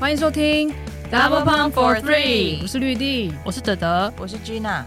欢迎收听 Double Pump for Three，我是绿地，我是德德，我是 Gina。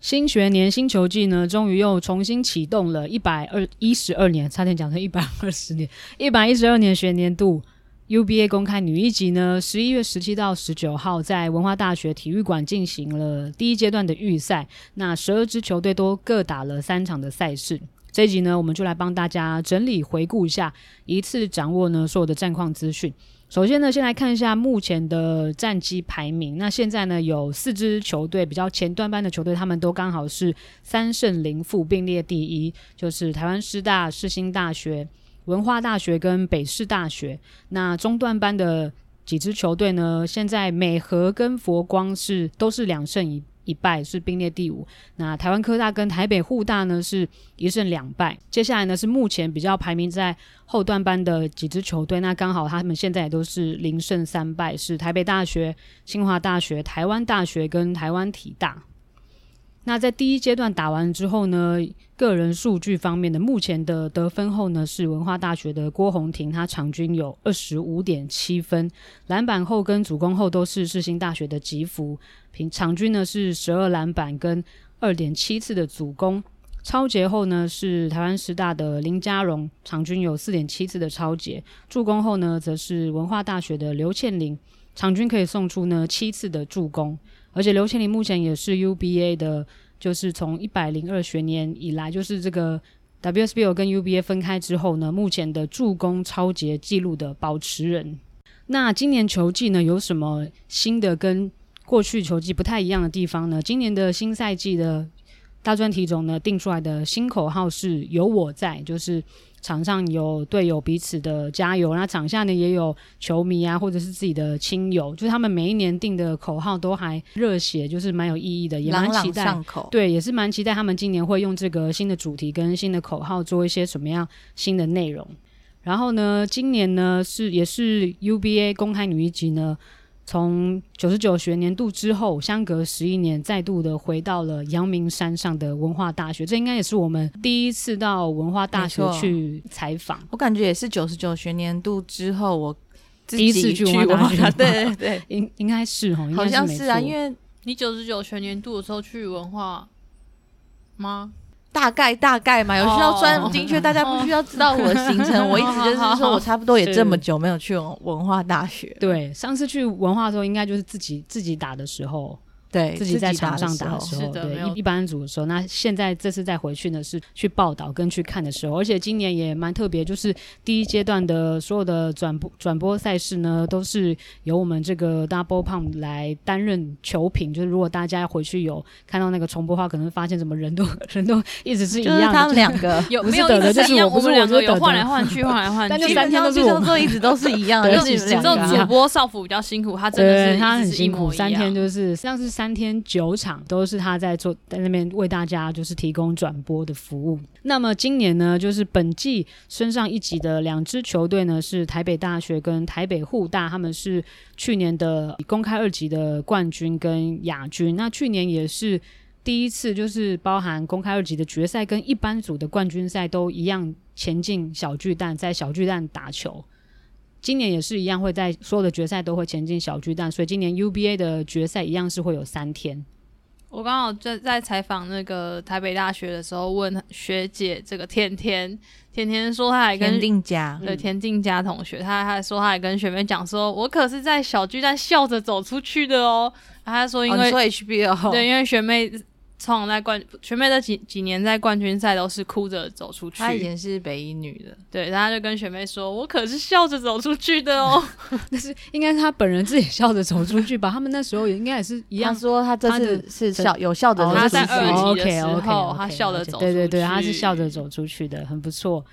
新学年新球季呢，终于又重新启动了。一百二一十二年，差点讲成一百二十年，一百一十二年学年度 UBA 公开女一级呢，十一月十七到十九号在文化大学体育馆进行了第一阶段的预赛。那十二支球队都各打了三场的赛事。这一集呢，我们就来帮大家整理回顾一下，一次掌握呢所有的战况资讯。首先呢，先来看一下目前的战绩排名。那现在呢，有四支球队比较前段班的球队，他们都刚好是三胜零负并列第一，就是台湾师大、世新大学、文化大学跟北市大学。那中段班的几支球队呢，现在美和跟佛光是都是两胜一。一败是并列第五，那台湾科大跟台北护大呢是一胜两败。接下来呢是目前比较排名在后段班的几支球队，那刚好他们现在也都是零胜三败，是台北大学、清华大学、台湾大学跟台湾体大。那在第一阶段打完之后呢，个人数据方面的目前的得分后呢，是文化大学的郭宏婷，她场均有二十五点七分，篮板后跟主攻后都是世新大学的吉福，平场均呢是十二篮板跟二点七次的主攻，超节后呢是台湾师大的林佳荣，场均有四点七次的超节，助攻后呢则是文化大学的刘倩玲，场均可以送出呢七次的助攻。而且刘千林目前也是 UBA 的，就是从一百零二学年以来，就是这个 WSBL 跟 UBA 分开之后呢，目前的助攻抄截记录的保持人。那今年球季呢，有什么新的跟过去球季不太一样的地方呢？今年的新赛季的大专体总呢，定出来的新口号是有我在，就是。场上有队友彼此的加油，那场下呢也有球迷啊，或者是自己的亲友，就是他们每一年定的口号都还热血，就是蛮有意义的，也蛮期待。朗朗口。对，也是蛮期待他们今年会用这个新的主题跟新的口号做一些什么样新的内容。然后呢，今年呢是也是 UBA 公开女一级呢。从九十九学年度之后，相隔十一年，再度的回到了阳明山上的文化大学。这应该也是我们第一次到文化大学去采访。我感觉也是九十九学年度之后，我第一次去文化大学。对对对，应应该是哦，好像是啊，因为你九十九学年度的时候去文化吗？大概大概嘛，有需要专精确，大家不需要知道我的行程。哦、我一直就是说我差不多也这么久没有去文化大学。对，上次去文化的时候，应该就是自己自己打的时候。对，自己在场上打的时候，对一一般组的时候，那现在这次再回去呢，是去报道跟去看的时候，而且今年也蛮特别，就是第一阶段的所有的转播转播赛事呢，都是由我们这个 Double Pump 来担任球评。就是如果大家回去有看到那个重播的话，可能发现怎么人都 人都一直是一样的，就是他们两个 有没有一直是一样？我们两个有换来换去，换来换 去，但就三天都是我们，一直都是一样的。只有主播少辅比较辛苦，他真的是他很辛苦，三天就是像是。三天九场都是他在做，在那边为大家就是提供转播的服务。那么今年呢，就是本季升上一级的两支球队呢，是台北大学跟台北护大，他们是去年的公开二级的冠军跟亚军。那去年也是第一次，就是包含公开二级的决赛跟一般组的冠军赛都一样前进小巨蛋，在小巨蛋打球。今年也是一样，会在所有的决赛都会前进小巨蛋，所以今年 UBA 的决赛一样是会有三天。我刚好在在采访那个台北大学的时候，问学姐这个甜甜，甜甜说，她还跟田定佳对田定佳同学，她还说她还跟学妹讲说，我可是在小巨蛋笑着走出去的哦。他说因为、哦、说 HBO 对，因为学妹。创在冠全妹的几几年在冠军赛都是哭着走出去。她以前是北一女的，对，然后就跟学妹说：“我可是笑着走出去的哦。”但是应该是她本人自己笑着走出去吧？他们那时候也应该也是一样，说她这次是笑有笑着。她在二级的时候，她、okay, 笑着走。对对对，她是笑着走出去的，很不错。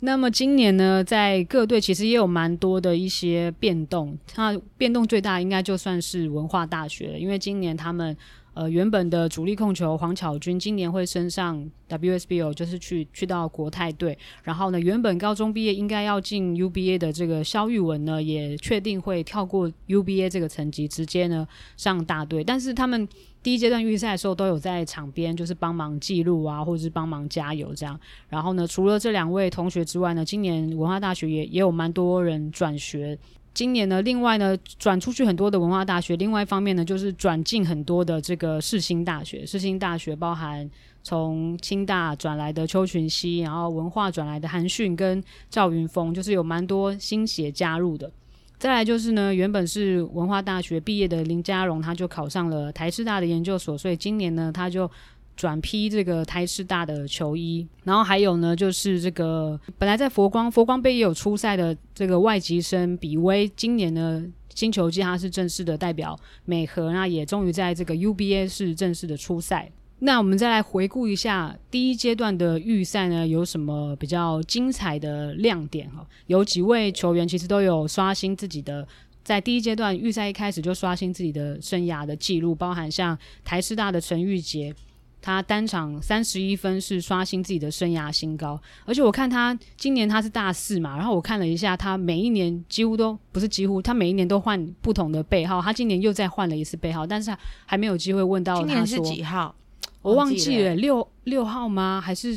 那么今年呢，在各队其实也有蛮多的一些变动。它变动最大应该就算是文化大学了，因为今年他们。呃，原本的主力控球黄巧君今年会升上 WSBO，就是去去到国泰队。然后呢，原本高中毕业应该要进 UBA 的这个肖玉文呢，也确定会跳过 UBA 这个层级，直接呢上大队。但是他们第一阶段预赛的时候都有在场边，就是帮忙记录啊，或者是帮忙加油这样。然后呢，除了这两位同学之外呢，今年文化大学也也有蛮多人转学。今年呢，另外呢，转出去很多的文化大学，另外一方面呢，就是转进很多的这个世新大学。世新大学包含从清大转来的邱群熙，然后文化转来的韩迅跟赵云峰，就是有蛮多新血加入的。再来就是呢，原本是文化大学毕业的林佳荣，他就考上了台师大的研究所，所以今年呢，他就。转披这个台师大的球衣，然后还有呢，就是这个本来在佛光佛光杯也有出赛的这个外籍生比威，今年呢新球季他是正式的代表美和，那也终于在这个 UBA 是正式的出赛。那我们再来回顾一下第一阶段的预赛呢，有什么比较精彩的亮点哈？有几位球员其实都有刷新自己的，在第一阶段预赛一开始就刷新自己的生涯的记录，包含像台师大的陈玉杰。他单场三十一分是刷新自己的生涯新高，而且我看他今年他是大四嘛，然后我看了一下，他每一年几乎都不是几乎，他每一年都换不同的背号，他今年又再换了一次背号，但是还没有机会问到他说。今年是几号？我忘记了，六六号吗？还是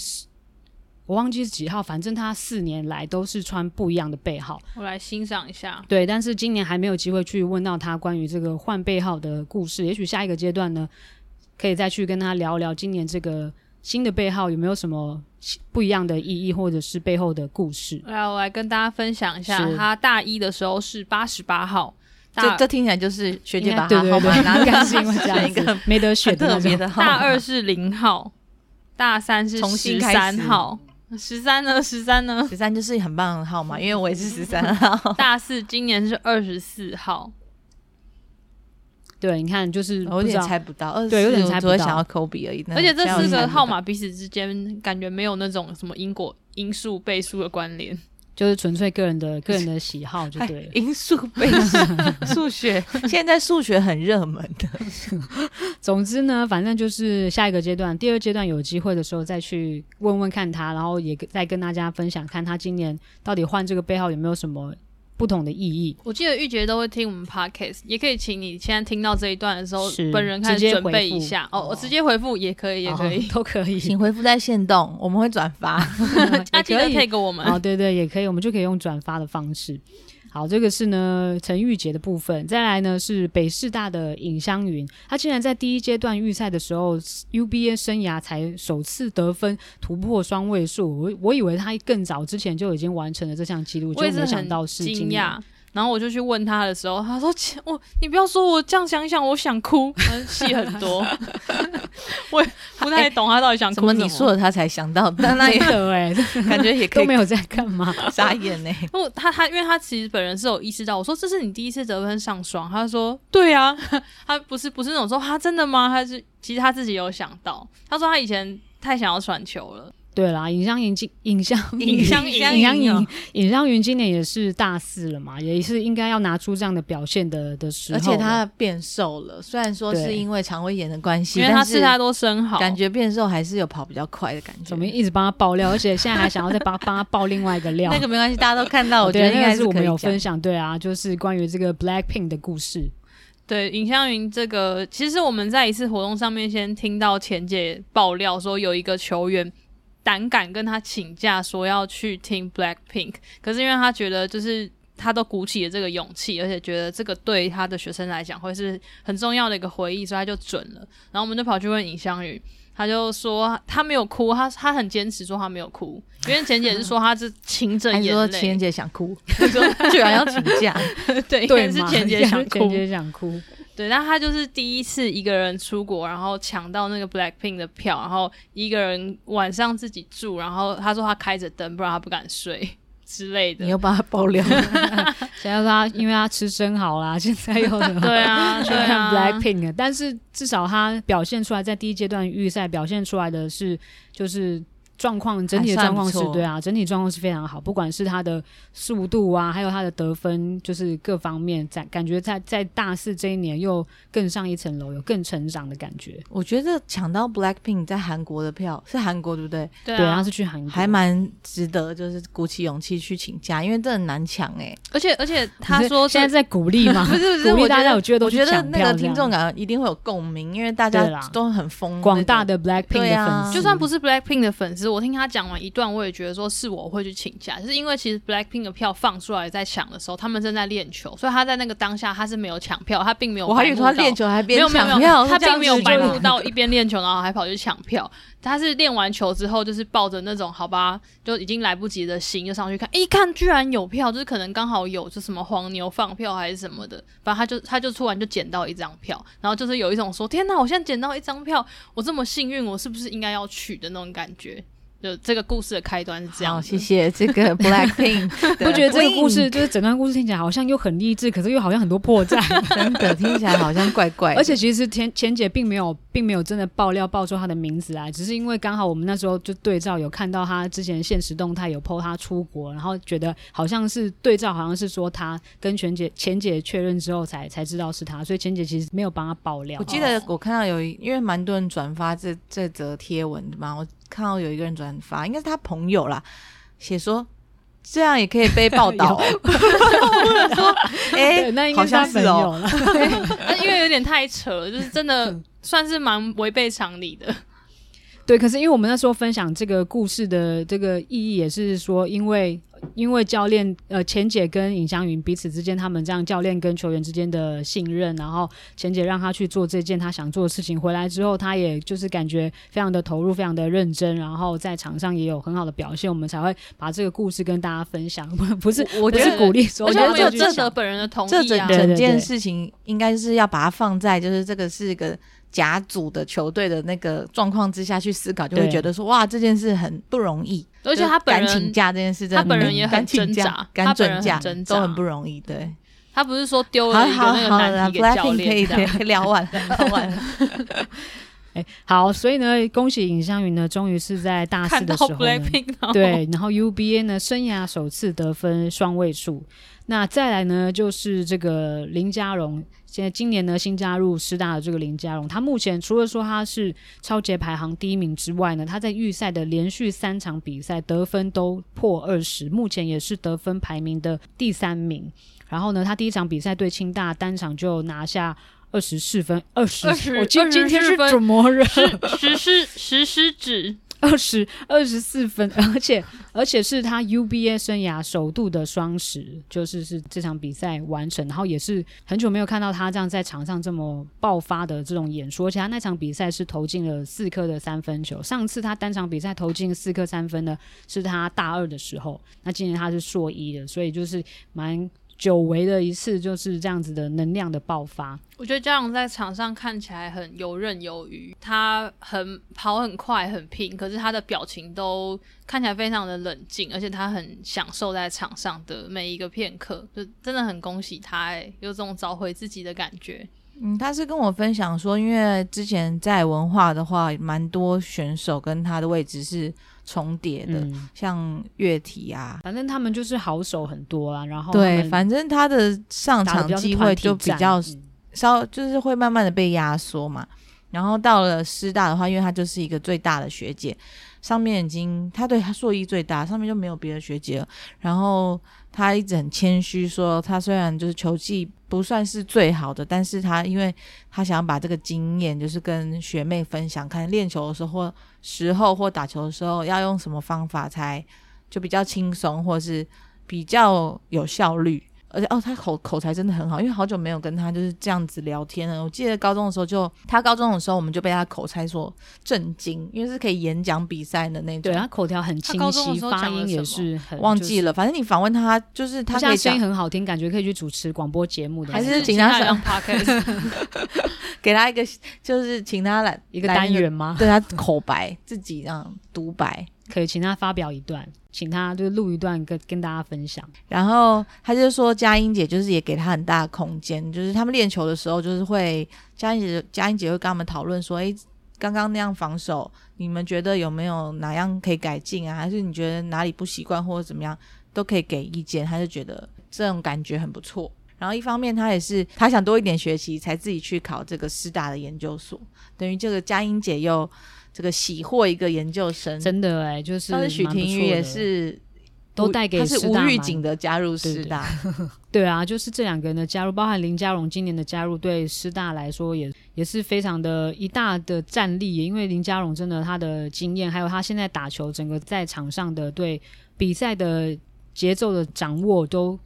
我忘记是几号？反正他四年来都是穿不一样的背号。我来欣赏一下。对，但是今年还没有机会去问到他关于这个换背号的故事，也许下一个阶段呢？可以再去跟他聊聊今年这个新的背号有没有什么不一样的意义，或者是背后的故事。来，我来跟大家分享一下，他大一的时候是八十八号，这这听起来就是学姐把他号码拿干净，这样一个没得选的特别的号。大二是零号，大三是十三号，十三呢？十三呢？十三就是很棒的号码，因为我也是十三号。大四今年是二十四号。对，你看，就是有点猜不到，对，有点猜不到，想要科比而已。而且这四个号码彼此之间感觉没有那种什么因果、因数、倍数的关联，就是纯粹个人的个人的喜好就对了。因数倍数，数学现在数学很热门的。总之呢，反正就是下一个阶段，第二阶段有机会的时候再去问问看他，然后也再跟大家分享，看他今年到底换这个背号有没有什么。不同的意义。我记得玉洁都会听我们 podcast，也可以请你现在听到这一段的时候，本人开始准备一下哦。我直接回复也可以，也可以，都可以，请回复在线动，我们会转发，也可以 tag 我们。哦，对对，也可以，我们就可以用转发的方式。好，这个是呢陈玉洁的部分，再来呢是北师大的尹湘云，他竟然在第一阶段预赛的时候，UBA 生涯才首次得分突破双位数，我我以为他更早之前就已经完成了这项纪录，就没想到是惊讶。然后我就去问他的时候，他说：“我你不要说，我这样想想，我想哭，戏很多。”我也不太懂他到底想哭什么。你说了他才想到？但那也哎，感觉也可以都没有在干嘛，傻眼呢。不，他他因为他其实本人是有意识到，我说这是你第一次得分上双，他说对啊，他不是不是那种说他真的吗？他是其实他自己有想到，他说他以前太想要传球了。对啦，尹湘云今尹湘尹湘尹尹湘云尹湘云今年也是大四了嘛，也是应该要拿出这样的表现的的时候。而且他变瘦了，虽然说是因为肠胃炎的关系，因为他吃太多生蚝，感觉变瘦还是有跑比较快的感觉。我们一直帮他爆料，而且现在还想要再帮帮他爆另外一个料。那个没关系，大家都看到，我觉得应该是我们有分享。对啊，就是关于这个 Blackpink 的故事。对尹相云这个，其实我们在一次活动上面先听到钱姐爆料说有一个球员。胆敢跟他请假说要去听 Blackpink，可是因为他觉得就是他都鼓起了这个勇气，而且觉得这个对他的学生来讲会是很重要的一个回忆，所以他就准了。然后我们就跑去问尹湘云，他就说他没有哭，他他很坚持说他没有哭，因为钱姐是说他是噙着眼泪，说钱姐想哭，说居然要请假，对，应该是钱姐想哭，钱姐想哭。对，那他就是第一次一个人出国，然后抢到那个 Blackpink 的票，然后一个人晚上自己住，然后他说他开着灯，不然他不敢睡之类的。你又把他爆料了，现在说他因为他吃生蚝啦，现在又 对啊，去看 Blackpink，但是至少他表现出来，在第一阶段预赛表现出来的是就是。状况整体的状况是对啊，整体状况是非常好，不管是他的速度啊，还有他的得分，就是各方面在感觉在在大四这一年又更上一层楼，有更成长的感觉。我觉得抢到 Blackpink 在韩国的票是韩国对不对？对啊，对他是去韩国，还蛮值得，就是鼓起勇气去请假，因为这很难抢哎、欸。而且而且他说现在在鼓励吗？不是不是，鼓励大家，我觉得我觉得那个听众感一定会有共鸣，因为大家都很疯，广大的 Blackpink 的粉丝、啊，就算不是 Blackpink 的粉丝。之，我听他讲完一段，我也觉得说是我会去请假，就是因为其实 Blackpink 的票放出来在抢的时候，他们正在练球，所以他在那个当下他是没有抢票，他并没有。我还以为他练球还边抢票，没有没有他并没有白目到一边练球然后还跑去抢票。他是练完球之后，就是抱着那种好吧，就已经来不及的心就上去看，一看居然有票，就是可能刚好有就什么黄牛放票还是什么的，反正他就他就突然就捡到一张票，然后就是有一种说天哪，我现在捡到一张票，我这么幸运，我是不是应该要去的那种感觉。就这个故事的开端是这样。好，谢谢这个 Blackpink。不觉得这个故事就是整段故事听起来好像又很励志，可是又好像很多破绽，真的听起来好像怪怪。而且其实前前姐并没有并没有真的爆料爆出他的名字来，只是因为刚好我们那时候就对照有看到他之前现实动态有 po 他出国，然后觉得好像是对照，好像是说他跟全姐前姐确认之后才才知道是他，所以前姐其实没有帮他爆料。我记得我看到有，因为蛮多人转发这这则贴文嘛，我。看到有一个人转发，应该是他朋友啦，写说这样也可以被报道。说，哎，那应该是他朋友了。那因为有点太扯了，就是真的算是蛮违背常理的。对，可是因为我们那时候分享这个故事的这个意义，也是说因为。因为教练呃，钱姐跟尹湘云彼此之间，他们这样教练跟球员之间的信任，然后钱姐让他去做这件他想做的事情，回来之后，他也就是感觉非常的投入，非常的认真，然后在场上也有很好的表现，我们才会把这个故事跟大家分享。不不是，我觉得是鼓励说，我觉得这这本人的同意啊，这整整件事情应该是要把它放在，就是这个是一个。甲组的球队的那个状况之下去思考，就会觉得说哇，这件事很不容易，而且他本人敢请假这件事，他本人也很挣扎，敢准假都很不容易。对，他不是说丢了一个那个难题给教练，可以可以聊完 聊完。哎，好，所以呢，恭喜尹湘云呢，终于是在大四的时候呢，对，然后 UBA 呢，生涯首次得分双位数。那再来呢，就是这个林佳荣。现在今年呢，新加入师大的这个林佳荣，他目前除了说他是超级排行第一名之外呢，他在预赛的连续三场比赛得分都破二十，目前也是得分排名的第三名。然后呢，他第一场比赛对清大单场就拿下二十四分，二十，我今今天是怎么人？实施实施指。二十二十四分，而且而且是他 UBA 生涯首度的双十，就是是这场比赛完成，然后也是很久没有看到他这样在场上这么爆发的这种演说，而且他那场比赛是投进了四颗的三分球，上次他单场比赛投进四颗三分呢，是他大二的时候，那今年他是硕一的，所以就是蛮。久违的一次就是这样子的能量的爆发。我觉得嘉荣在场上看起来很游刃有余，他很跑很快很拼，可是他的表情都看起来非常的冷静，而且他很享受在场上的每一个片刻，就真的很恭喜他，有种找回自己的感觉。嗯，他是跟我分享说，因为之前在文化的话，蛮多选手跟他的位置是。重叠的，嗯、像乐体啊，反正他们就是好手很多啊。然后对，反正他的上场机会就比较稍，就是会慢慢的被压缩嘛。然后到了师大的话，因为他就是一个最大的学姐，上面已经他对他硕一最大，上面就没有别的学姐了。然后他一直很谦虚说，他虽然就是球技不算是最好的，但是他因为他想要把这个经验就是跟学妹分享，看练球的时候或时候或打球的时候要用什么方法才就比较轻松，或是比较有效率。而且哦，他口口才真的很好，因为好久没有跟他就是这样子聊天了。我记得高中的时候就，就他高中的时候，我们就被他口才所震惊，因为是可以演讲比赛的那种。对，他口条很清晰，发音也是很忘记了。反正你访问他，就是他可以声音很好听，感觉可以去主持广播节目的。还是请他上 podcast 给他一个，就是请他来一个单元吗？对他口白自己这样独白。可以请他发表一段，请他就录一段跟跟大家分享。然后他就说佳音姐就是也给他很大的空间，就是他们练球的时候，就是会佳音姐佳音姐会跟他们讨论说，诶，刚刚那样防守，你们觉得有没有哪样可以改进啊？还是你觉得哪里不习惯或者怎么样，都可以给意见。他就觉得这种感觉很不错。然后一方面他也是他想多一点学习，才自己去考这个师大的研究所，等于这个佳音姐又。这个喜获一个研究生，真的哎，就是。但是许廷宇也是都带给师大。他是无预警的加入师大，对，对，对啊，就是这两个人的加入，包含林佳荣今年的加入，对师大来说也也是非常的一大的战力。因为林佳荣真的他的经验，还有他现在打球整个在场上的对比赛的节奏的掌握都。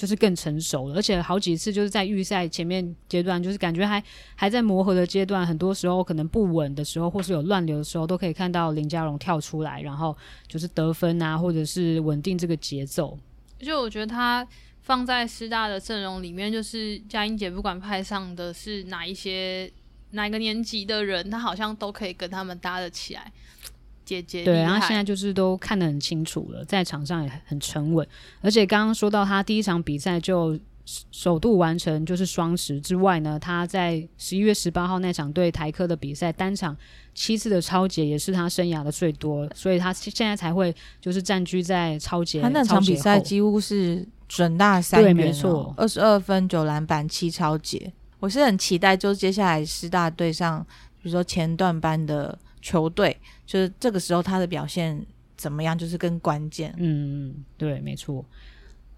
就是更成熟了，而且好几次就是在预赛前面阶段，就是感觉还还在磨合的阶段，很多时候可能不稳的时候，或是有乱流的时候，都可以看到林佳龙跳出来，然后就是得分啊，或者是稳定这个节奏。就我觉得他放在师大的阵容里面，就是佳音姐不管派上的是哪一些哪个年级的人，他好像都可以跟他们搭得起来。姐姐对，然后现在就是都看得很清楚了，在场上也很沉稳，而且刚刚说到他第一场比赛就首度完成就是双十之外呢，他在十一月十八号那场对台科的比赛单场七次的超节也是他生涯的最多，所以他现在才会就是占据在超节。他那场比赛几乎是准大三元，哦，没错，二十二分九篮板七超节。我是很期待，就接下来师大对上，比如说前段班的。球队就是这个时候他的表现怎么样，就是更关键。嗯，对，没错。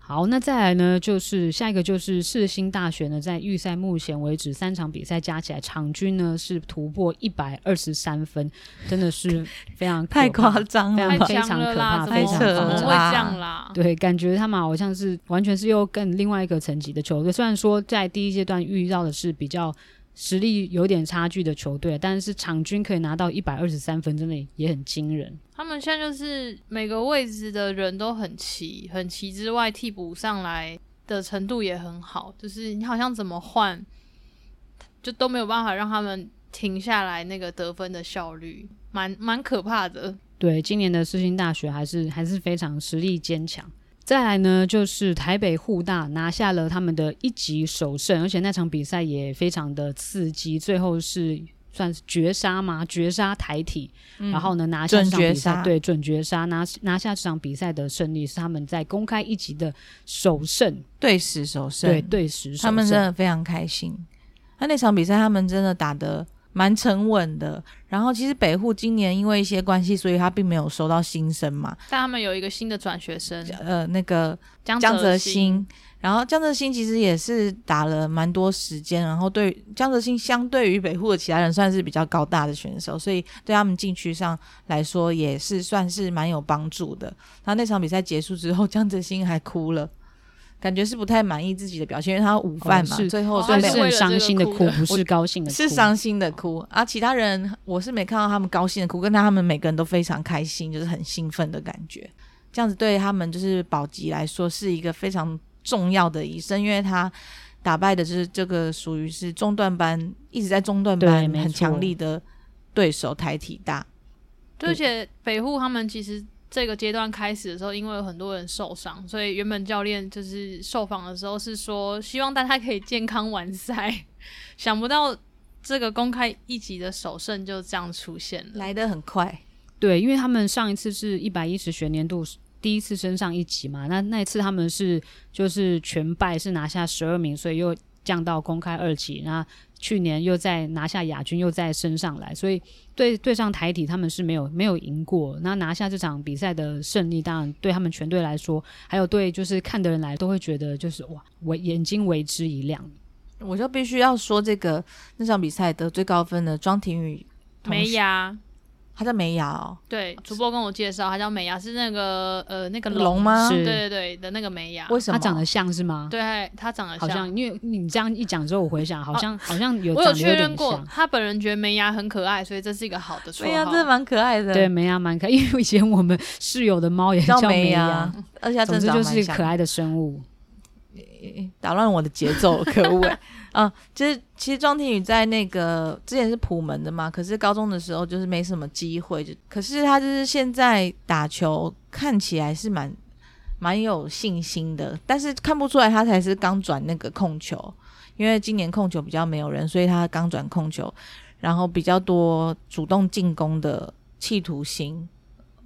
好，那再来呢，就是下一个就是世新大学呢，在预赛目前为止三场比赛加起来场均呢是突破一百二十三分，真的是 非常太夸张了，非常可怕，非常可怕，怎么会这样啦？对，感觉他们好像是完全是又跟另外一个层级的球队，虽然说在第一阶段遇到的是比较。实力有点差距的球队，但是场均可以拿到一百二十三分，真的也很惊人。他们现在就是每个位置的人都很齐，很齐之外，替补上来的程度也很好，就是你好像怎么换，就都没有办法让他们停下来那个得分的效率，蛮蛮可怕的。对，今年的世新大学还是还是非常实力坚强。再来呢，就是台北护大拿下了他们的一级首胜，而且那场比赛也非常的刺激，最后是算是绝杀嘛？绝杀台体，嗯、然后呢拿下这场比赛，对，准绝杀拿拿下这场比赛的胜利，是他们在公开一级的首胜，对时首胜，对，对时首胜，他们真的非常开心。那那场比赛他们真的打得。蛮沉稳的，然后其实北户今年因为一些关系，所以他并没有收到新生嘛。但他们有一个新的转学生，呃，那个江泽新。然后江泽新其实也是打了蛮多时间，然后对江泽新相对于北户的其他人算是比较高大的选手，所以对他们禁区上来说也是算是蛮有帮助的。他那场比赛结束之后，江泽新还哭了。感觉是不太满意自己的表现，因为他午饭嘛，哦、最后所以是很伤心的哭，不是高兴的哭，是伤心的哭啊！其他人我是没看到他们高兴的哭，跟他们每个人都非常开心，就是很兴奋的感觉。这样子对他们就是保级来说是一个非常重要的一胜，因为他打败的就是这个属于是中段班一直在中段班很强力的对手台体大，而且北户他们其实。这个阶段开始的时候，因为有很多人受伤，所以原本教练就是受访的时候是说，希望大家可以健康完赛。想不到这个公开一级的首胜就这样出现了，来得很快。对，因为他们上一次是一百一十学年度第一次升上一级嘛，那那一次他们是就是全败，是拿下十二名，所以又降到公开二级。那去年又在拿下亚军，又再升上来，所以对对上台体他们是没有没有赢过。那拿下这场比赛的胜利，当然对他们全队来说，还有对就是看的人来，都会觉得就是哇，为眼睛为之一亮。我就必须要说这个那场比赛得最高分的庄廷宇没牙。他叫美雅哦，对，主播跟我介绍，他叫美雅，是那个呃那个龙吗？对对对的那个美雅。为什么？他长得像是吗？对，他长得像，好像因为你这样一讲之后，我回想好像好像有，我有确认过，他本人觉得美雅很可爱，所以这是一个好的绰号。美雅真的蛮可爱的，对，美雅蛮可爱，因为以前我们室友的猫也叫美雅，而且它总之就是可爱的生物。打乱我的节奏，可恶！啊，就是其实庄庭宇在那个之前是普门的嘛，可是高中的时候就是没什么机会，就可是他就是现在打球看起来是蛮蛮有信心的，但是看不出来他才是刚转那个控球，因为今年控球比较没有人，所以他刚转控球，然后比较多主动进攻的企图心。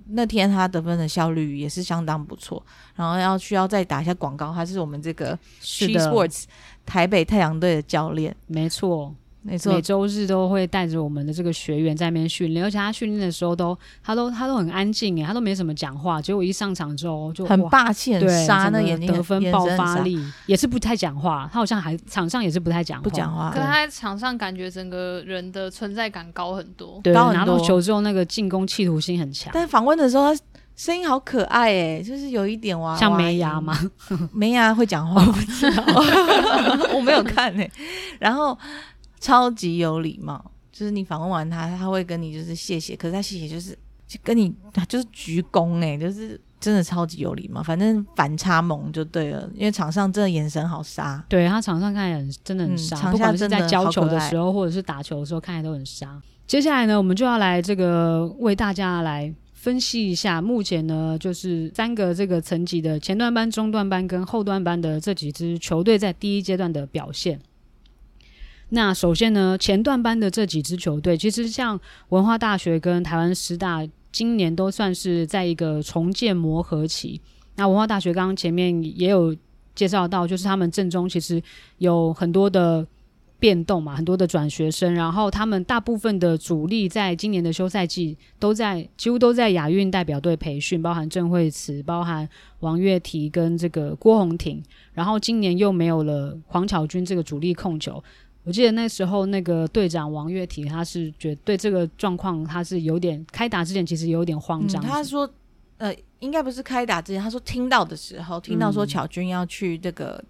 那天他得分的效率也是相当不错，然后要需要再打一下广告，他是我们这个 She Sports 台北太阳队的教练，没错。没错，每周日都会带着我们的这个学员在那边训练，而且他训练的时候都他都他都很安静哎，他都没什么讲话，结果一上场之后就很霸气，很杀，那眼睛得分爆发力也是不太讲话，他好像还场上也是不太讲话，不讲话，可是他在场上感觉整个人的存在感高很多，对，高很多，拿到球之后那个进攻企图心很强，但访问的时候他。声音好可爱哎，就是有一点娃娃像梅牙吗？梅牙会讲话，我不知道，我没有看哎。然后超级有礼貌，就是你访问完他，他会跟你就是谢谢，可是他谢谢就是就跟你就是鞠躬哎，就是真的超级有礼貌。反正反差萌就对了，因为场上真的眼神好杀，对他场上看起来很真的很杀，嗯、不管是在教球的时候，或者是打球的时候，看起来都很杀。接下来呢，我们就要来这个为大家来。分析一下，目前呢，就是三个这个层级的前段班、中段班跟后段班的这几支球队在第一阶段的表现。那首先呢，前段班的这几支球队，其实像文化大学跟台湾师大，今年都算是在一个重建磨合期。那文化大学刚刚前面也有介绍到，就是他们阵中其实有很多的。变动嘛，很多的转学生，然后他们大部分的主力在今年的休赛季都在，几乎都在亚运代表队培训，包含郑惠慈，包含王月提跟这个郭宏婷，然后今年又没有了黄巧君这个主力控球。我记得那时候那个队长王月提，他是觉得对这个状况他是有点开打之前其实有点慌张、嗯。他说，呃，应该不是开打之前，他说听到的时候，听到说巧君要去这个。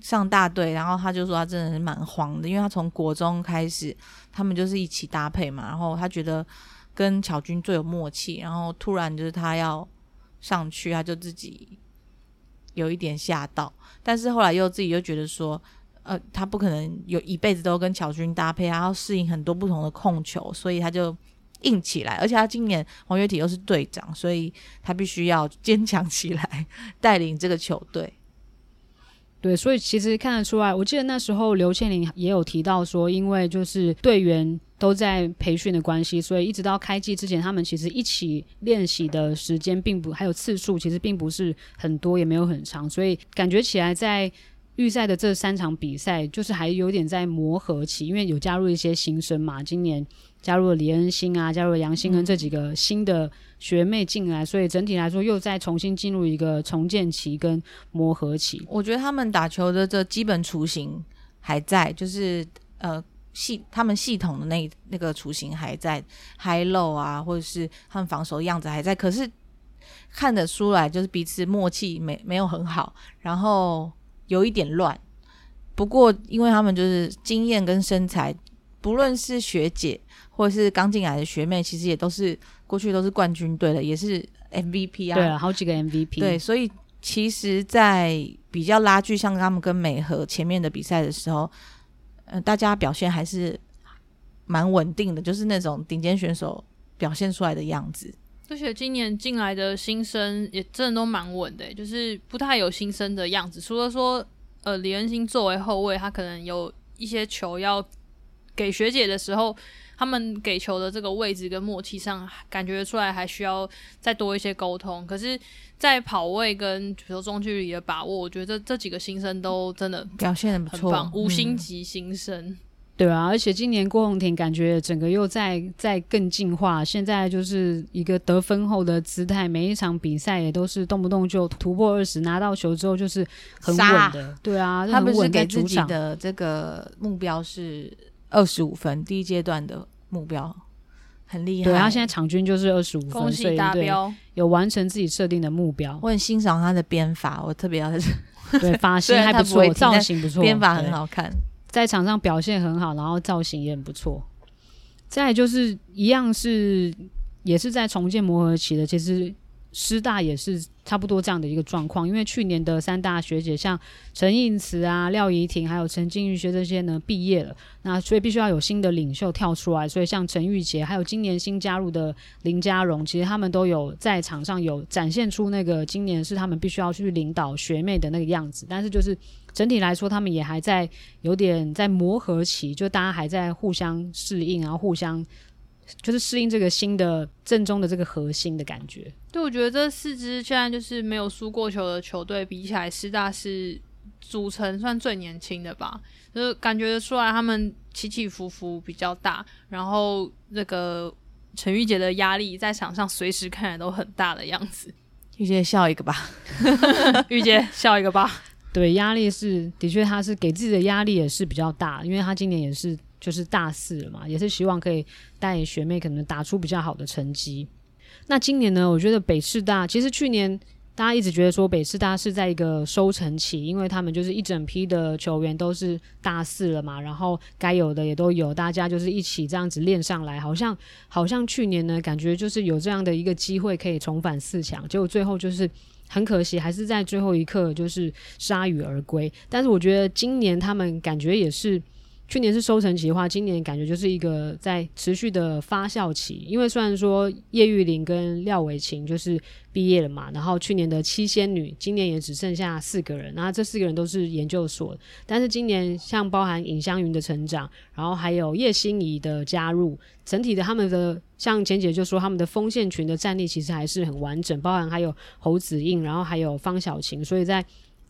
上大队，然后他就说他真的是蛮慌的，因为他从国中开始，他们就是一起搭配嘛，然后他觉得跟巧君最有默契，然后突然就是他要上去，他就自己有一点吓到，但是后来又自己又觉得说，呃，他不可能有一辈子都跟巧君搭配，他要适应很多不同的控球，所以他就硬起来，而且他今年黄月体又是队长，所以他必须要坚强起来，带领这个球队。对，所以其实看得出来，我记得那时候刘倩玲也有提到说，因为就是队员都在培训的关系，所以一直到开季之前，他们其实一起练习的时间并不还有次数，其实并不是很多，也没有很长，所以感觉起来在预赛的这三场比赛，就是还有点在磨合期，因为有加入一些新生嘛，今年。加入了李恩星啊，加入了杨新恩这几个新的学妹进来，嗯，所以整体来说又再重新进入一个重建期跟磨合期。我觉得他们打球的这基本雏形还在，就是呃系他们系统的那那个雏形还在，high low 啊，或者是他们防守的样子还在，可是看得出来就是彼此默契没没有很好，然后有一点乱。不过因为他们就是经验跟身材，不论是学姐。或者是刚进来的学妹，其实也都是过去都是冠军队的，也是 MVP 啊。对啊，好几个 MVP。对，所以其实，在比较拉锯，像他们跟美和前面的比赛的时候，呃，大家表现还是蛮稳定的，就是那种顶尖选手表现出来的样子。而且今年进来的新生也真的都蛮稳的，就是不太有新生的样子。除了说，呃，李恩星作为后卫，他可能有一些球要给学姐的时候。他们给球的这个位置跟默契上，感觉出来还需要再多一些沟通。可是，在跑位跟比如说中距离的把握，我觉得这这几个新生都真的表现很不错，五星级新生。嗯、对啊，而且今年郭宏庭感觉整个又在在更进化，现在就是一个得分后的姿态，每一场比赛也都是动不动就突破二十，拿到球之后就是很稳的。对啊，他们是给自己的这个目标是二十五分，第一阶段的。目标很厉害，对，他现在场均就是二十五分，恭喜达标，有完成自己设定的目标。我很欣赏他的编法，我特别要 对，发型还不错，造型不错，编法很好看，在场上表现很好，然后造型也很不错。再就是一样是也是在重建磨合期的，其实。师大也是差不多这样的一个状况，因为去年的三大学姐像陈映慈啊、廖怡婷还有陈静玉学这些呢毕业了，那所以必须要有新的领袖跳出来，所以像陈玉洁还有今年新加入的林佳荣，其实他们都有在场上有展现出那个今年是他们必须要去领导学妹的那个样子，但是就是整体来说，他们也还在有点在磨合期，就大家还在互相适应，然后互相。就是适应这个新的正中的这个核心的感觉。对，我觉得这四支现在就是没有输过球的球队比起来，师大是组成算最年轻的吧，就是感觉得出来他们起起伏伏比较大，然后那个陈玉洁的压力在场上随时看来都很大的样子。玉洁笑一个吧，玉洁笑一个吧。对，压力是的确，他是给自己的压力也是比较大，因为他今年也是就是大四了嘛，也是希望可以带学妹可能打出比较好的成绩。那今年呢，我觉得北师大其实去年大家一直觉得说北师大是在一个收成期，因为他们就是一整批的球员都是大四了嘛，然后该有的也都有，大家就是一起这样子练上来，好像好像去年呢，感觉就是有这样的一个机会可以重返四强，结果最后就是。很可惜，还是在最后一刻就是铩羽而归。但是我觉得今年他们感觉也是。去年是收成期的话，今年感觉就是一个在持续的发酵期。因为虽然说叶玉玲跟廖伟琴就是毕业了嘛，然后去年的七仙女今年也只剩下四个人，然后这四个人都是研究所。但是今年像包含尹香云的成长，然后还有叶欣怡的加入，整体的他们的像钱姐就说他们的锋线群的战力其实还是很完整，包含还有侯子印，然后还有方晓晴，所以在。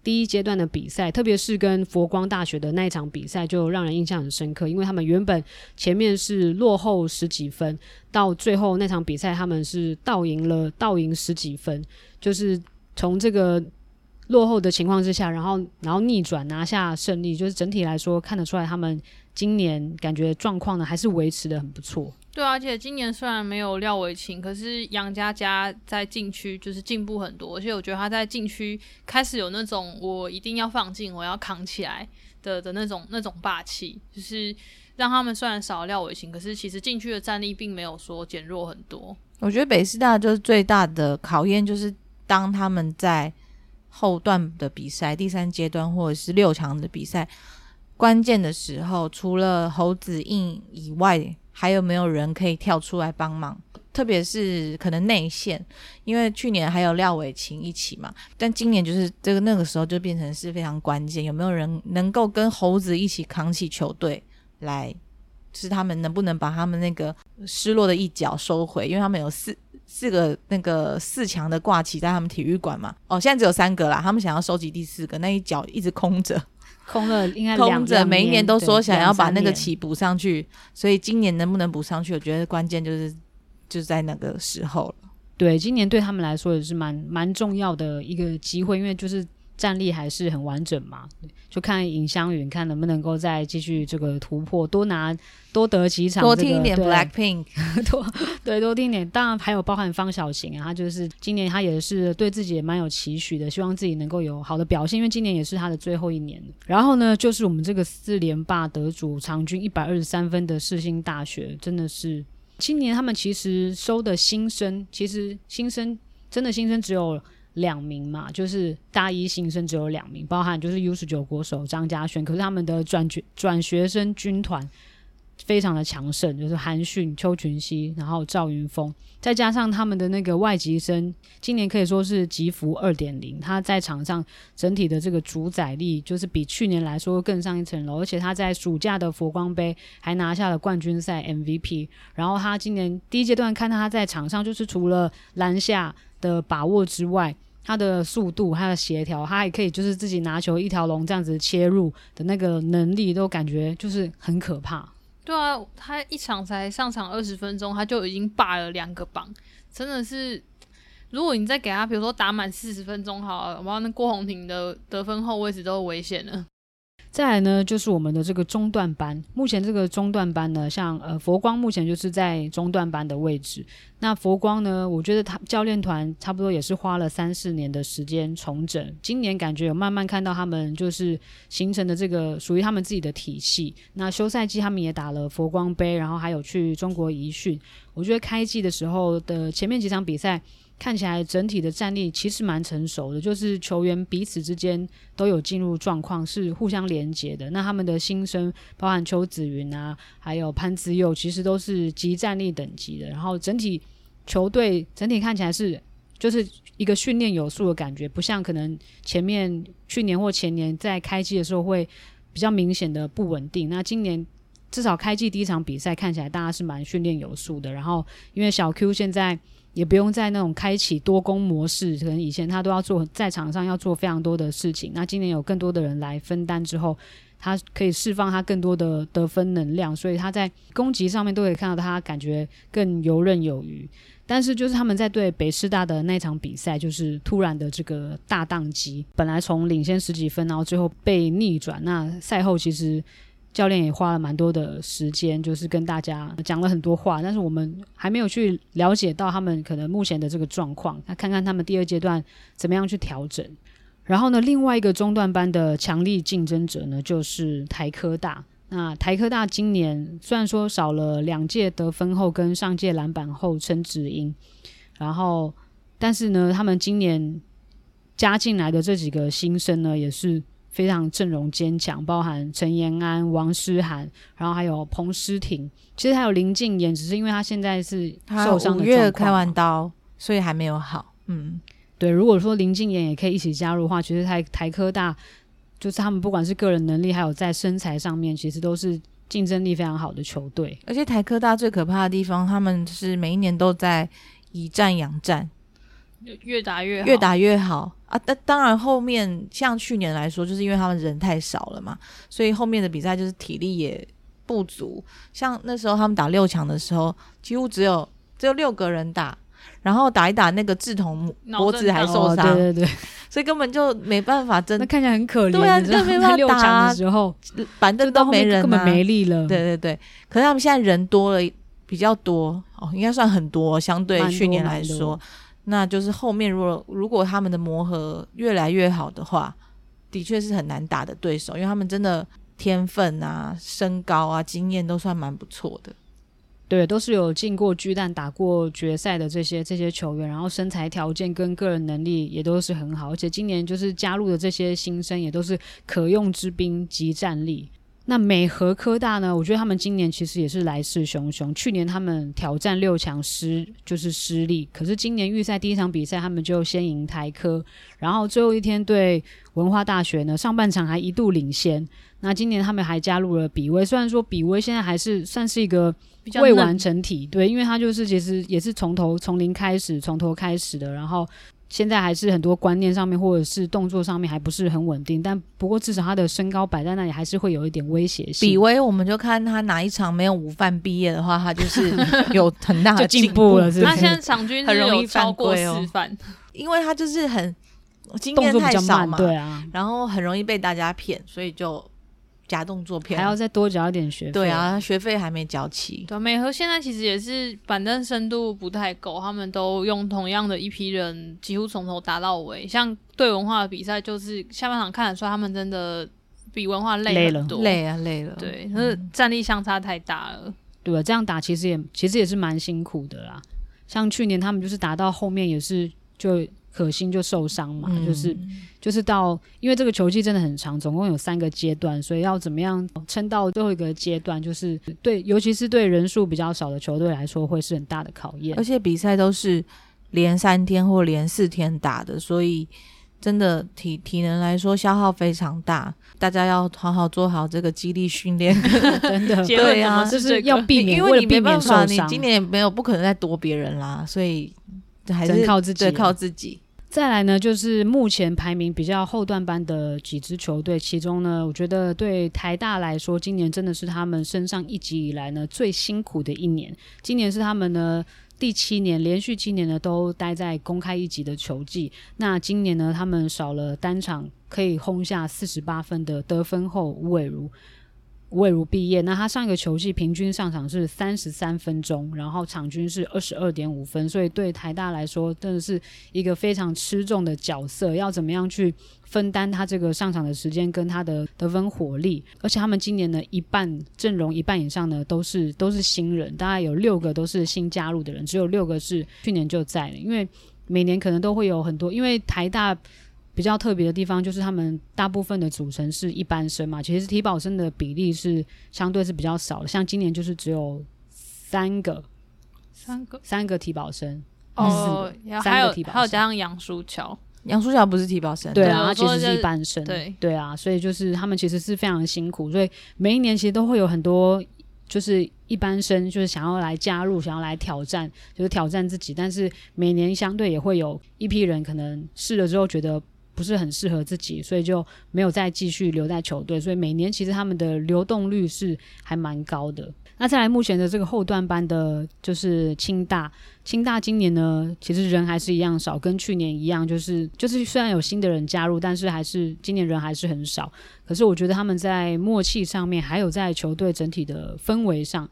第一阶段的比赛，特别是跟佛光大学的那一场比赛，就让人印象很深刻。因为他们原本前面是落后十几分，到最后那场比赛他们是倒赢了，倒赢十几分，就是从这个落后的情况之下，然后然后逆转拿下胜利。就是整体来说看得出来，他们今年感觉状况呢还是维持的很不错。对，而且今年虽然没有廖伟琴，可是杨佳佳在禁区就是进步很多，而且我觉得他在禁区开始有那种我一定要放进，我要扛起来的的那种那种霸气，就是让他们虽然少了廖伟琴，可是其实禁区的战力并没有说减弱很多。我觉得北师大就是最大的考验，就是当他们在后段的比赛、第三阶段或者是六强的比赛关键的时候，除了侯子印以外。还有没有人可以跳出来帮忙？特别是可能内线，因为去年还有廖伟琴一起嘛，但今年就是这个那个时候就变成是非常关键，有没有人能够跟猴子一起扛起球队来？是他们能不能把他们那个失落的一角收回？因为他们有四四个那个四强的挂旗在他们体育馆嘛，哦，现在只有三个啦，他们想要收集第四个，那一角一直空着。空了，应该空着，每一年都说想要把那个旗补上去，所以今年能不能补上去？我觉得关键就是就是在那个时候了。对，今年对他们来说也是蛮蛮重要的一个机会，因为就是。战力还是很完整嘛，就看尹香云看能不能够再继续这个突破，多拿多得几场，这个，多听一点 Blackpink，多 对多听一点。当然还有包含方小晴啊，她就是今年她也是对自己也蛮有期许的，希望自己能够有好的表现，因为今年也是她的最后一年。然后呢，就是我们这个四连霸得主，场均一百二十三分的世新大学，真的是今年他们其实收的新生，其实新生真的新生只有。两名嘛，就是大一新生只有两名，包含就是 U 十九国手张家轩，可是他们的转学转学生军团非常的强盛，就是韩讯、邱群熙，然后赵云峰，再加上他们的那个外籍生，今年可以说是吉服二点零，他在场上整体的这个主宰力就是比去年来说更上一层楼，而且他在暑假的佛光杯还拿下了冠军赛 MVP，然后他今年第一阶段看到他在场上就是除了篮下的把握之外，他的速度、他的协调，他还可以就是自己拿球一条龙这样子切入的那个能力，都感觉就是很可怕。对啊，他一场才上场二十分钟，他就已经霸了两个榜，真的是。如果你再给他，比如说打满四十分钟，好了，我那郭宏婷的得分后位置都危险了。再来呢，就是我们的这个中段班。目前这个中段班呢，像呃佛光目前就是在中段班的位置。那佛光呢，我觉得他教练团差不多也是花了三四年的时间重整。今年感觉有慢慢看到他们就是形成的这个属于他们自己的体系。那休赛季他们也打了佛光杯，然后还有去中国移训。我觉得开季的时候的前面几场比赛。看起来整体的战力其实蛮成熟的，就是球员彼此之间都有进入状况，是互相连接的。那他们的新生，包含邱子云啊，还有潘子佑，其实都是即战力等级的。然后整体球队整体看起来是就是一个训练有素的感觉，不像可能前面去年或前年在开季的时候会比较明显的不稳定。那今年至少开季第一场比赛看起来大家是蛮训练有素的。然后因为小 Q 现在。也不用在那种开启多工模式，可能以前他都要做在场上要做非常多的事情。那今年有更多的人来分担之后，他可以释放他更多的得分能量，所以他在攻击上面都可以看到他感觉更游刃有余。但是就是他们在对北师大的那场比赛，就是突然的这个大宕机，本来从领先十几分，然后最后被逆转。那赛后其实教练也花了蛮多的时间，就是跟大家讲了很多话，但是我们还没有去了解到他们可能目前的这个状况，那看看他们第二阶段怎么样去调整。然后呢，另外一个中段班的强力竞争者呢，就是台科大。那台科大今年虽然说少了两届得分后跟上届篮板后陈子英，然后但是呢，他们今年加进来的这几个新生呢，也是非常阵容坚强，包含陈延安、王诗涵，然后还有彭诗婷，其实还有林静妍，只是因为他现在是受伤的状况，五月开完刀，所以还没有好。嗯，对，如果说林静妍也可以一起加入的话，其实台台科大。就是他们不管是个人能力，还有在身材上面，其实都是竞争力非常好的球队。而且台科大最可怕的地方，他们是每一年都在以战养战，越打越好，越打越好啊！但当然后面像去年来说，就是因为他们人太少了嘛，所以后面的比赛就是体力也不足。像那时候他们打六强的时候，几乎只有只有六个人打。然后打一打，那个志同脖子还受伤，哦，对对对，所以根本就没办法真。那看起来很可怜。对啊，就没 办法打。六强的时候，反正都没人，啊，根本没力了。对对对，可是他们现在人多了，比较多哦，应该算很多，相对去年来说，那就是后面如果如果他们的磨合越来越好的话，的确是很难打的对手，因为他们真的天分啊、身高啊、经验都算蛮不错的。对，都是有进过巨蛋、打过决赛的这些这些球员，然后身材条件跟个人能力也都是很好，而且今年就是加入的这些新生也都是可用之兵，及战力。那美和科大呢？我觉得他们今年其实也是来势汹汹。去年他们挑战六强失就是失利，可是今年预赛第一场比赛他们就先赢台科，然后最后一天对文化大学呢，上半场还一度领先。那今年他们还加入了比威，虽然说比威现在还是算是一个。未完成体，对，因为他就是其实也是从头从零开始，从头开始的，然后现在还是很多观念上面或者是动作上面还不是很稳定，但不过至少他的身高摆在那里，还是会有一点威胁性。比威，我们就看他哪一场没有午饭毕业的话，他就是 有很大的进步了，是不是？他现在场均很容易超过四犯，因为他就是很经验太少嘛，对啊，然后很容易被大家骗，所以就。假动作片还要再多缴一点学费。对啊，学费还没缴齐。对，美和现在其实也是反正深度不太够，他们都用同样的一批人，几乎从头打到尾。像对文化的比赛，就是下半场看得出来，他们真的比文化累很多，累了，累啊，累了。对，可是战力相差太大了。对啊，这样打其实也其实也是蛮辛苦的啦。像去年他们就是打到后面也是就。可心就受伤嘛，嗯、就是就是到，因为这个球季真的很长，总共有三个阶段，所以要怎么样撑到最后一个阶段，就是对，尤其是对人数比较少的球队来说，会是很大的考验。而且比赛都是连三天或连四天打的，所以真的体体能来说消耗非常大，大家要好好做好这个肌力训练。真的，对啊，就是要避免，因为你没办法，你今年也没有不可能再多别人啦，所以还是靠自己，对，靠自己。再来呢，就是目前排名比较后段班的几支球队，其中呢，我觉得对台大来说，今年真的是他们身上一级以来呢最辛苦的一年。今年是他们呢第七年连续七年呢都待在公开一级的球季。那今年呢，他们少了单场可以轰下四十八分的得分后吴伟如。魏如毕业，那他上一个球季平均上场是三十三分钟，然后场均是二十二点五分，所以对台大来说真的是一个非常吃重的角色，要怎么样去分担他这个上场的时间跟他的得分火力？而且他们今年的，一半阵容一半以上呢都是都是新人，大概有六个都是新加入的人，只有六个是去年就在了，因为每年可能都会有很多，因为台大。比较特别的地方就是他们大部分的组成是一般生嘛，其实体保生的比例是相对是比较少的，像今年就是只有三个，三个？三个体保生哦，三个体保生。还有还有加上杨淑桥，杨淑桥不是体保生，对啊，他其实是一般生，对。对啊，所以就是他们其实是非常辛苦，所以每一年其实都会有很多就是一般生，就是想要来加入，想要来挑战，就是挑战自己。但是每年相对也会有一批人，可能试了之后觉得不是很适合自己，所以就没有再继续留在球队。所以每年其实他们的流动率是还蛮高的。那再来目前的这个后段班的，就是清大。清大今年呢，其实人还是一样少，跟去年一样，就是就是虽然有新的人加入，但是还是今年人还是很少。可是我觉得他们在默契上面，还有在球队整体的氛围上，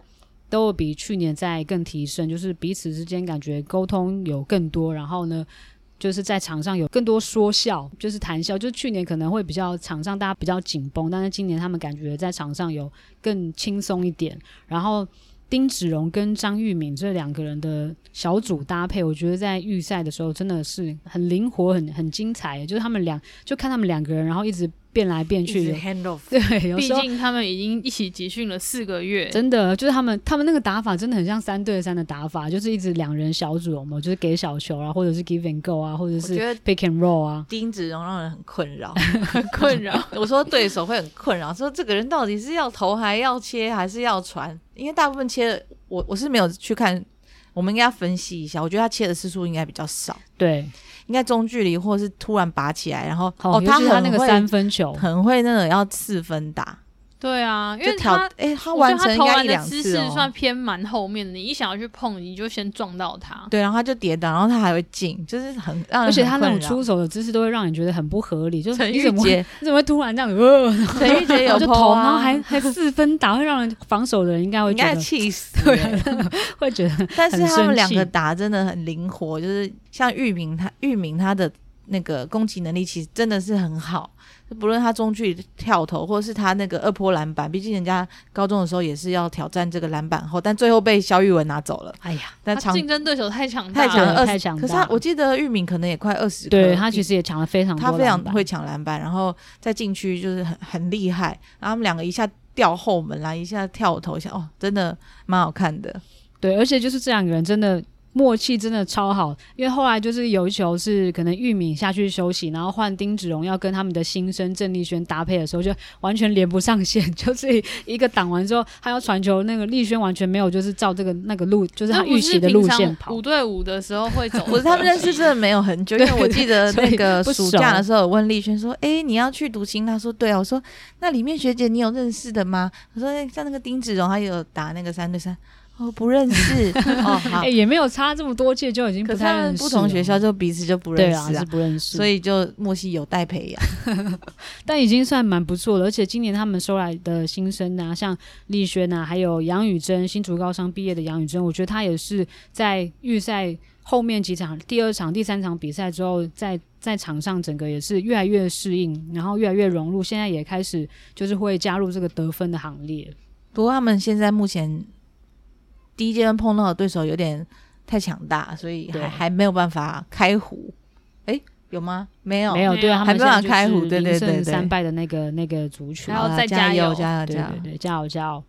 都比去年在更提升，就是彼此之间感觉沟通有更多，然后呢。就是在场上有更多说笑，就是谈笑。就是去年可能会比较场上大家比较紧绷，但是今年他们感觉在场上有更轻松一点。然后丁子荣跟张玉敏这两个人的小组搭配，我觉得在预赛的时候真的是很灵活、很很精彩。就是他们俩，就看他们两个人，然后一直。变来变去的，hand off。对，毕竟他们已经一起集训了四个月，真的就是他们他们那个打法真的很像三对三的打法，就是一直两人小组嘛，就是给小球啊，或者是 give and go 啊，或者是 pick and roll 啊。丁子荣让人很困扰，很 困扰。我说对手会很困扰，说这个人到底是要投还要切还是要传？因为大部分切我我是没有去看，我们应该要分析一下。我觉得他切的次数应该比较少。对。应该中距离，或是突然拔起来，然后哦，他他那个三分球很会那种要四分打。对啊，因为他哎，他完成应该一两次哦。姿势算偏蛮后面的，你一想要去碰，你就先撞到他。对，然后他就跌倒，然后他还会进，就是很让人很，而且他那种出手的姿势都会让你觉得很不合理。就陈玉洁，你怎么会突然这样？呃，陈玉杰 有投啊，然后还还四分打，会让人防守的人应该会觉得气 死，对，会觉得。但是他们两个打真的很灵活，就是像玉明他玉明他的那个攻击能力其实真的是很好。不论他中距跳投，或者是他那个二坡篮板，毕竟人家高中的时候也是要挑战这个篮板后，但最后被肖玉文拿走了。哎呀，但竞争对手太强太强了，太强。可是他我记得玉敏可能也快二十，对他其实也抢了非常多，他非常会抢篮板，然后在禁区就是很很厉害。然后他们两个一下掉后门来，一下跳投一下，哦，真的蛮好看的。对，而且就是这两个人真的。默契真的超好，因为后来就是有一球是可能玉敏下去休息，然后换丁子荣要跟他们的新生郑丽轩搭配的时候，就完全连不上线，就是一个挡完之后，他要传球，那个丽轩完全没有就是照这个那个路，就是他预期的路线跑。五对五的时候会走，不是他们认识真的没有很久，因为我记得 那个暑假的时候，我问丽轩说：“哎、欸，你要去读新？”他说：“对啊。”我说：“那里面学姐你有认识的吗？”我说：“像那个丁子荣，他有打那个三对三。”哦，不认识 哦，好，欸，也没有差这么多届就已经不太认识。不同学校就彼此就不认识啊，对啊，是不认识，所以就默契有待培养。但已经算蛮不错了，而且今年他们收来的新生啊，像丽轩啊，还有杨宇珍，新竹高商毕业的杨宇珍，我觉得他也是在预赛后面几场，第二场、第三场比赛之后，在在场上整个也是越来越适应，然后越来越融入，现在也开始就是会加入这个得分的行列。不过他们现在目前。第一阶段碰到的对手有点太强大，所以还还没有办法开胡。哎、欸，有吗？没有，没有。对啊，还没办法开胡。对对对，三败的那个那个族群，然后再加油，加油，对对对，加油加油。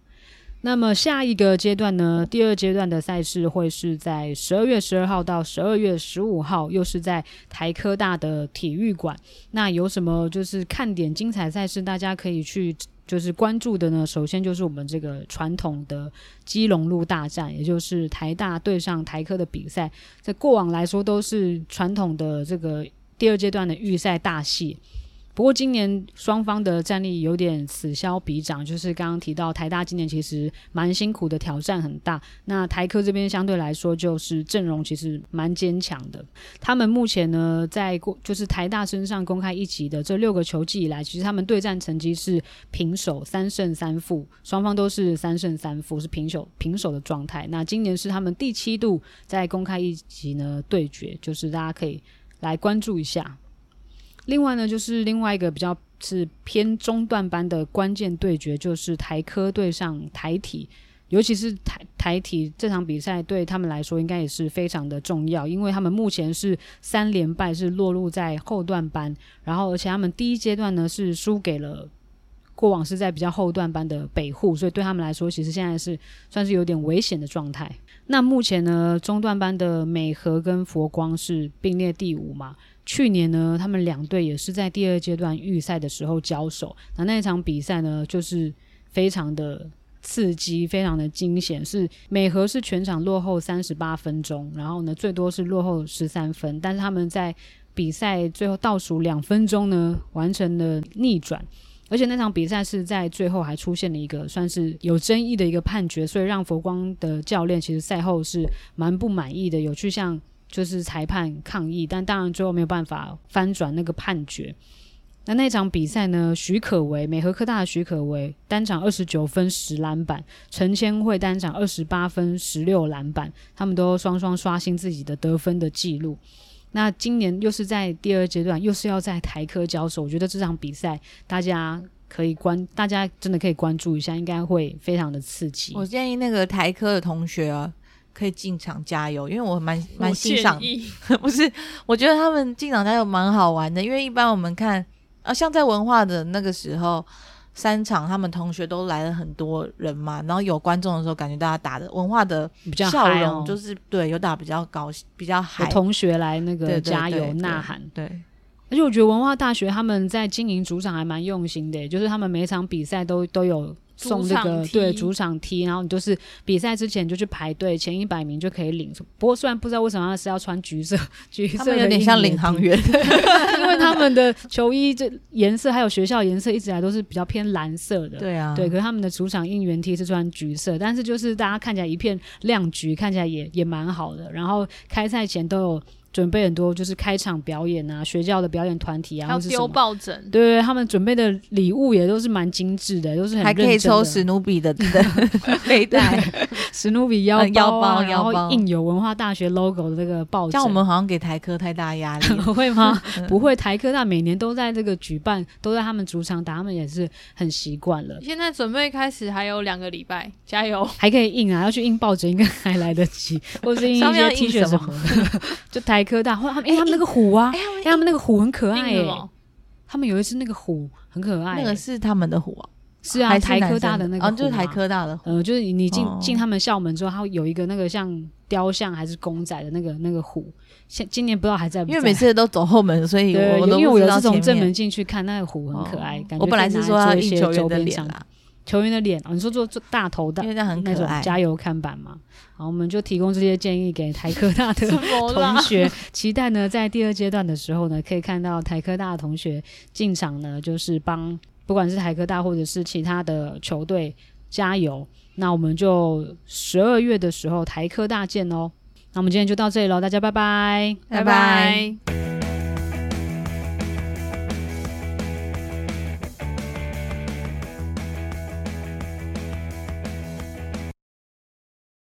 那么下一个阶段呢？第二阶段的赛事会是在十二月十二号到十二月十五号，又是在台科大的体育馆。那有什么就是看点精彩赛事，大家可以去。就是关注的呢，首先就是我们这个传统的基隆路大战，也就是台大对上台科的比赛，在过往来说都是传统的这个第二阶段的预赛大戏。不过今年双方的战力有点此消彼长，就是刚刚提到台大今年其实蛮辛苦的，挑战很大。那台科这边相对来说就是阵容其实蛮坚强的。他们目前呢在过就是台大身上公开一级的这六个球季以来，其实他们对战成绩是平手，三胜三负，双方都是三胜三负，是平手平手的状态。那今年是他们第七度在公开一级呢对决，就是大家可以来关注一下。另外呢，就是另外一个比较是偏中段班的关键对决，就是台科对上台体，尤其是台台体这场比赛对他们来说应该也是非常的重要，因为他们目前是三连败，是落入在后段班，然后而且他们第一阶段呢是输给了过往是在比较后段班的北护，所以对他们来说其实现在是算是有点危险的状态。那目前呢，中段班的美和跟佛光是并列第五嘛。去年呢，他们两队也是在第二阶段预赛的时候交手，那那一场比赛呢，就是非常的刺激，非常的惊险。是美和是全场落后三十八分钟，然后呢，最多是落后十三分，但是他们在比赛最后倒数两分钟呢，完成了逆转。而且那场比赛是在最后还出现了一个算是有争议的一个判决，所以让佛光的教练其实赛后是蛮不满意的，有去向就是裁判抗议，但当然最后没有办法翻转那个判决。那那场比赛呢，许可为美和科大的许可为单场二十九分十篮板，陈千惠单场二十八分十六篮板，他们都双双刷新自己的得分的记录。那今年又是在第二阶段，又是要在台科交手，我觉得这场比赛大家可以关，大家真的可以关注一下，应该会非常的刺激。我建议那个台科的同学啊，可以进场加油，因为我蛮蛮欣赏，不是？我觉得他们进场加油蛮好玩的，因为一般我们看啊，像在文化的那个时候。三场，他们同学都来了很多人嘛，然后有观众的时候，感觉大家打的文化的笑容就是对，有打比较高，比较嗨。同学来那个加油呐喊，对，对。而且我觉得文化大学他们在经营主场还蛮用心的，就是他们每一场比赛都都有。送这个对主场 T，然后你就是比赛之前就去排队，前一百名就可以领。不过虽然不知道为什么他是要穿橘色，橘色有点像领航员，因为他们的球衣这颜色还有学校颜色一直来都是比较偏蓝色的。对啊，对，可是他们的主场应援 T 是穿橘色，但是就是大家看起来一片亮橘，看起来也也蛮好的。然后开赛前都有。准备很多，就是开场表演啊，学校的表演团体啊，还有丢抱枕，对，对，对他们准备的礼物也都是蛮精致的，都是很。还可以抽史努比的 背带，史努比腰包，啊、腰包，然后印有文化大学 logo 的这个报纸。像我们好像给台科太大压力，会吗？不会，台科大每年都在这个举办，都在他们主场打，他们也是很习惯了。现在准备开始还有两个礼拜，加油！还可以印啊，要去印报纸应该还来得及，或是印一些 T 恤什么的，就台。科大，或他们，哎、欸，他们那个虎啊，哎、他们那个虎很可爱耶、欸。他们有一只那个虎很可爱、欸，那个是他们的虎啊，是啊，台科大的那个、就是台科大的虎，呃，就是你进进他们校门之后，它有一个那个像雕像还是公仔的那个那个虎。现今年不知道还在不在，因为每次都走后门，所以我都因为我有是从正门进去看那个虎很可爱，哦、感觉我本来是说要印球员的脸啦。球员的脸，哦，你说做做大头的，因为这很可爱，那种加油看板嘛。好，我们就提供这些建议给台科大的 同学，期待呢在第二阶段的时候呢，可以看到台科大的同学进场呢，就是帮不管是台科大或者是其他的球队加油。那我们就十二月的时候台科大见哦。那我们今天就到这里喽，大家拜拜，拜拜。拜拜。